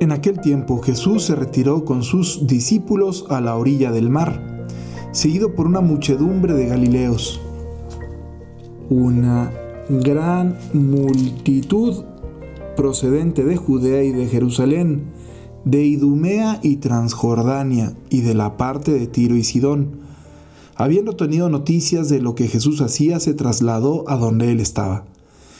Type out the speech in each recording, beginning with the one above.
En aquel tiempo Jesús se retiró con sus discípulos a la orilla del mar, seguido por una muchedumbre de Galileos. Una gran multitud procedente de Judea y de Jerusalén, de Idumea y Transjordania, y de la parte de Tiro y Sidón. Habiendo tenido noticias de lo que Jesús hacía, se trasladó a donde él estaba.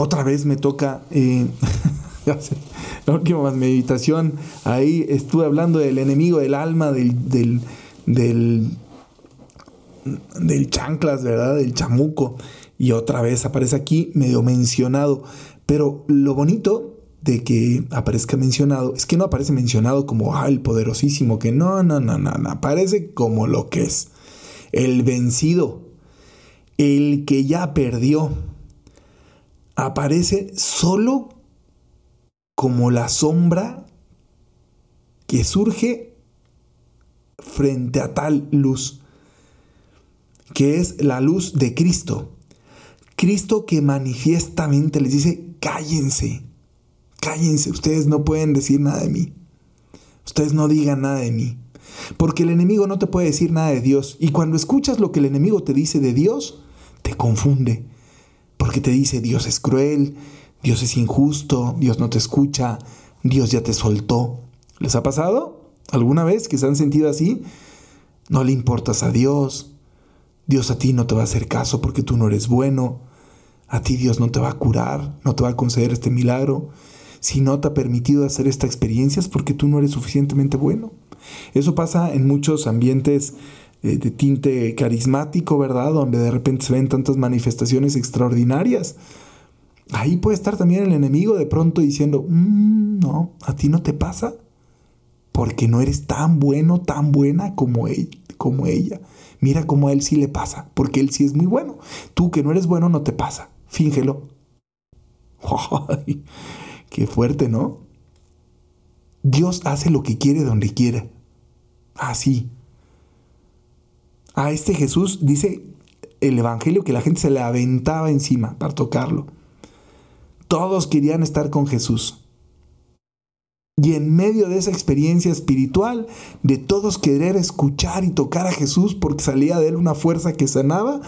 Otra vez me toca, eh, la última meditación, ahí estuve hablando del enemigo del alma, del, del, del, del chanclas, ¿verdad? Del chamuco. Y otra vez aparece aquí medio mencionado. Pero lo bonito de que aparezca mencionado es que no aparece mencionado como el poderosísimo, que no, no, no, no, no, aparece como lo que es. El vencido, el que ya perdió aparece solo como la sombra que surge frente a tal luz, que es la luz de Cristo. Cristo que manifiestamente les dice, cállense, cállense, ustedes no pueden decir nada de mí, ustedes no digan nada de mí, porque el enemigo no te puede decir nada de Dios, y cuando escuchas lo que el enemigo te dice de Dios, te confunde, porque te dice Dios es cruel, Dios es injusto, Dios no te escucha, Dios ya te soltó. ¿Les ha pasado alguna vez que se han sentido así? No le importas a Dios, Dios a ti no te va a hacer caso porque tú no eres bueno, a ti Dios no te va a curar, no te va a conceder este milagro. Si no te ha permitido hacer esta experiencia es porque tú no eres suficientemente bueno. Eso pasa en muchos ambientes eh, de tinte carismático, ¿verdad? Donde de repente se ven tantas manifestaciones extraordinarias. Ahí puede estar también el enemigo de pronto diciendo, mm, no, a ti no te pasa, porque no eres tan bueno, tan buena como él, como ella. Mira cómo a él sí le pasa, porque él sí es muy bueno. Tú que no eres bueno no te pasa, fíngelo. qué fuerte, ¿no? Dios hace lo que quiere donde quiere. Así a este Jesús, dice el Evangelio, que la gente se le aventaba encima para tocarlo. Todos querían estar con Jesús. Y en medio de esa experiencia espiritual, de todos querer escuchar y tocar a Jesús porque salía de él una fuerza que sanaba,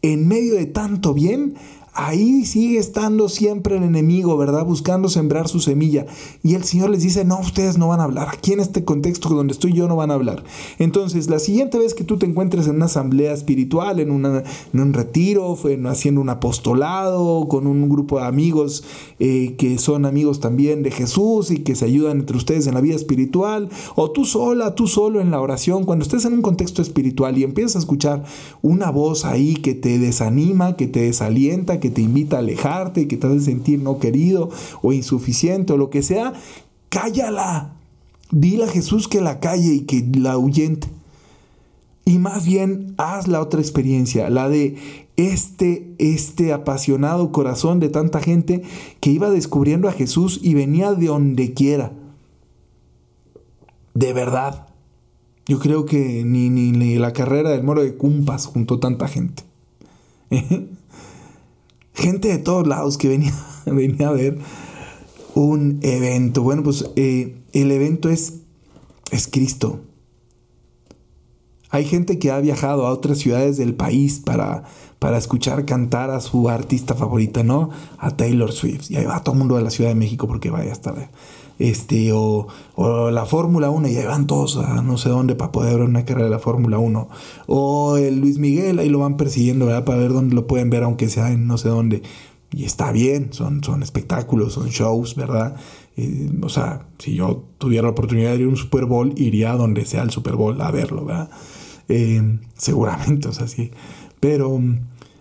en medio de tanto bien, ahí sigue estando siempre el enemigo, ¿verdad? Buscando sembrar su semilla. Y el Señor les dice, no, ustedes no van a hablar. Aquí en este contexto donde estoy yo no van a hablar. Entonces, la siguiente vez que tú te encuentres en una asamblea espiritual, en, un retiro, haciendo un apostolado, con un grupo de amigos eh, que son amigos también de Jesús y que se ayudan entre ustedes en la vida espiritual, o tú sola, tú solo en la oración, cuando estés en un contexto espiritual y empiezas a escuchar una voz ahí que te desanima, que te desalienta, que te invita a alejarte, que te hace sentir no querido o insuficiente o lo que sea, cállala. Dile a Jesús que la calle y que la ahuyente. Y más bien haz la otra experiencia, la de este, este apasionado corazón de tanta gente que iba descubriendo a Jesús y venía de donde quiera. De verdad. Yo creo que ni, ni, ni la carrera del moro de Cumpas juntó tanta gente. gente de todos lados que venía, venía a ver un evento. Bueno, pues eh, el evento es, es Cristo. Hay gente que ha viajado a otras ciudades del país para, para escuchar cantar a su artista favorita, ¿no? A Taylor Swift. Y ahí va todo el mundo de la Ciudad de México porque vaya a estar este, o, la Fórmula 1, y ahí van todos a no sé dónde para poder ver una carrera de la Fórmula 1, o el Luis Miguel, ahí lo van persiguiendo, ¿verdad? Para ver dónde lo pueden ver, aunque sea en no sé dónde. Y está bien, son, son espectáculos, son shows, ¿verdad? Eh, o sea, si yo tuviera la oportunidad de ir a un Super Bowl, iría a donde sea el Super Bowl a verlo, ¿verdad? Eh, seguramente, o sea, sí. Pero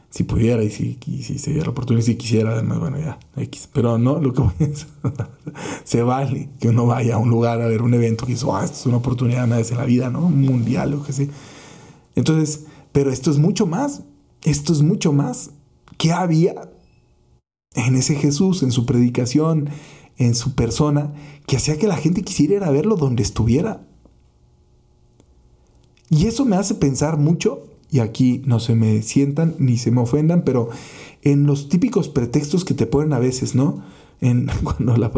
Si pudiera y si, si se diera la oportunidad, si quisiera, además, bueno, ya, X. Pero no, lo que voy es, se vale que uno vaya a un lugar a ver un evento que dice, oh, esto es una oportunidad una vez en la vida, ¿no? Mundial, o que sea. Entonces, pero esto es mucho más, esto es mucho más. ¿Qué había en ese Jesús, en su predicación, en su persona, que hacía que la gente quisiera verlo donde estuviera? Y eso me hace pensar mucho, y aquí no se me sientan ni se me ofendan, pero en los típicos pretextos que te ponen a veces, ¿no? En, cuando la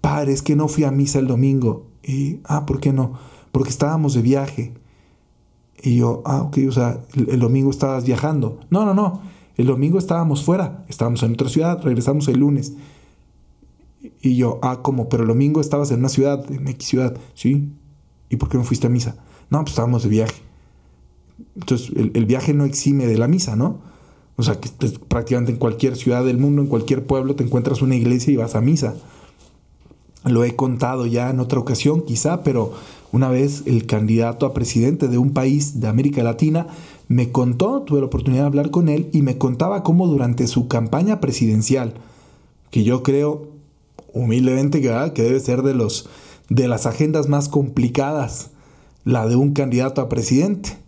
padre, es que no fui a misa el domingo. Y, ah, ¿por qué no? Porque estábamos de viaje. Y yo, ah, ok, o sea, el, el domingo estabas viajando. No, no, no. El domingo estábamos fuera, estábamos en otra ciudad, regresamos el lunes. Y yo, ah, ¿cómo? Pero el domingo estabas en una ciudad, en X ciudad. Sí. ¿Y por qué no fuiste a misa? No, pues estábamos de viaje. Entonces, el, viaje no exime de la misa, ¿no? O sea, que prácticamente en cualquier ciudad del mundo, en cualquier pueblo, te encuentras una iglesia y vas a misa. Lo he contado ya en otra ocasión, quizá, pero una vez el candidato a presidente de un país de América Latina me contó, tuve la oportunidad de hablar con él y me contaba cómo durante su campaña presidencial, que yo creo humildemente que, que debe ser de, los, de las agendas más complicadas la de un candidato a presidente.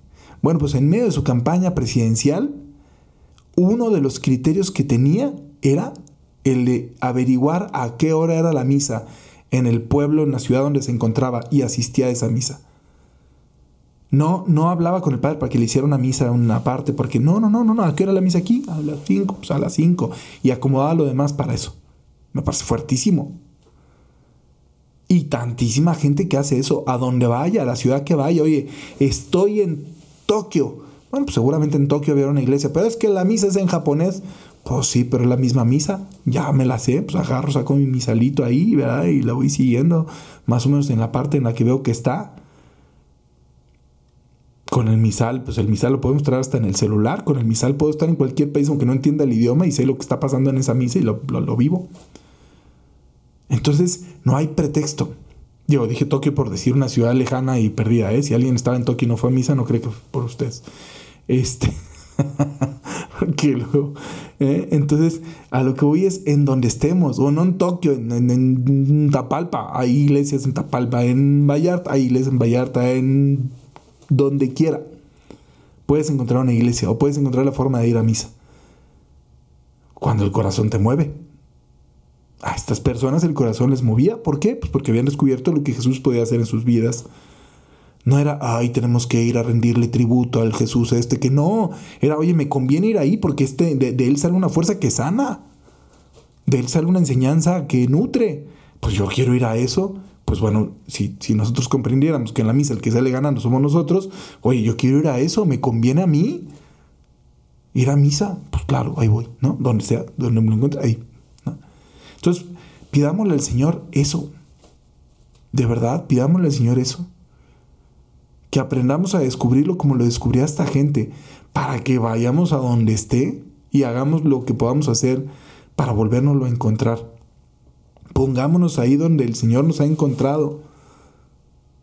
Bueno, pues en medio de su campaña presidencial, uno de los criterios que tenía era el de averiguar a qué hora era la misa en el pueblo, en la ciudad donde se encontraba y asistía a esa misa. No, no hablaba con el padre para que le hiciera una misa en una parte, porque no, no, no, no, ¿a qué hora la misa aquí? A las 5, pues a las 5. Y acomodaba lo demás para eso. Me parece fuertísimo. Y tantísima gente que hace eso, a donde vaya, a la ciudad que vaya, oye, estoy en Tokio. Bueno, pues seguramente en Tokio había una iglesia, pero es que la misa es en japonés. Pues sí, pero es la misma misa. Ya me la sé, pues agarro, saco mi misalito ahí, ¿verdad? Y la voy siguiendo, más o menos en la parte en la que veo que está. Con el misal, pues el misal lo podemos traer hasta en el celular. Con el misal puedo estar en cualquier país aunque no entienda el idioma y sé lo que está pasando en esa misa y lo, lo vivo. Entonces, no hay pretexto. Yo dije Tokio por decir una ciudad lejana y perdida, ¿eh? Si alguien estaba en Tokio y no fue a misa, no creo que fue por ustedes. Este. ¿eh? Entonces, a lo que voy es en donde estemos, o no en Tokio, en, Tapalpa, hay iglesias en Tapalpa, en Vallarta, hay iglesias en Vallarta, en donde quiera. Puedes encontrar una iglesia o puedes encontrar la forma de ir a misa. Cuando el corazón te mueve a estas personas el corazón les movía. ¿Por qué? Pues porque habían descubierto lo que Jesús podía hacer en sus vidas. No era, ay, tenemos que ir a rendirle tributo al Jesús este, que no. Era, oye, me conviene ir ahí porque este, de, él sale una fuerza que sana. De él sale una enseñanza que nutre. Pues yo quiero ir a eso. Pues bueno, si, si nosotros comprendiéramos que en la misa el que sale ganando somos nosotros, oye, yo quiero ir a eso, me conviene a mí. Ir a misa, pues claro, ahí voy, ¿no? Donde sea, donde me lo encuentre, ahí. Entonces, pidámosle al Señor eso. De verdad, pidámosle al Señor eso. Que aprendamos a descubrirlo como lo descubría esta gente, para que vayamos a donde esté y hagamos lo que podamos hacer para volvernoslo a encontrar. Pongámonos ahí donde el Señor nos ha encontrado.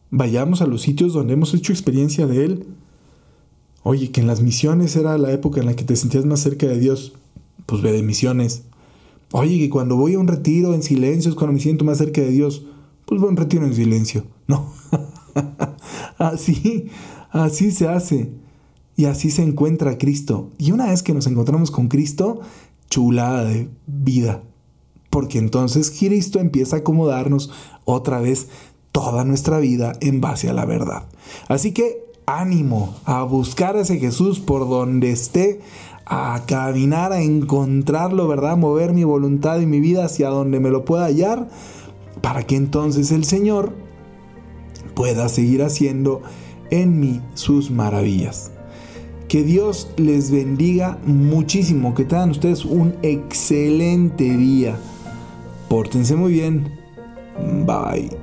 Vayamos a los sitios donde hemos hecho experiencia de Él. Oye, que en las misiones era la época en la que te sentías más cerca de Dios. Pues ve de misiones. Oye, que cuando voy a un retiro en silencio es cuando me siento más cerca de Dios. Pues voy a un retiro en silencio. No. así, así se hace. Y así se encuentra Cristo. Y una vez que nos encontramos con Cristo, chulada de vida. Porque entonces Cristo empieza a acomodarnos otra vez toda nuestra vida en base a la verdad. Así que ánimo a buscar a ese Jesús por donde esté, a caminar, a encontrarlo, ¿verdad? Mover mi voluntad y mi vida hacia donde me lo pueda hallar, para que entonces el Señor pueda seguir haciendo en mí sus maravillas. Que Dios les bendiga muchísimo, que tengan ustedes un excelente día. Pórtense muy bien. Bye.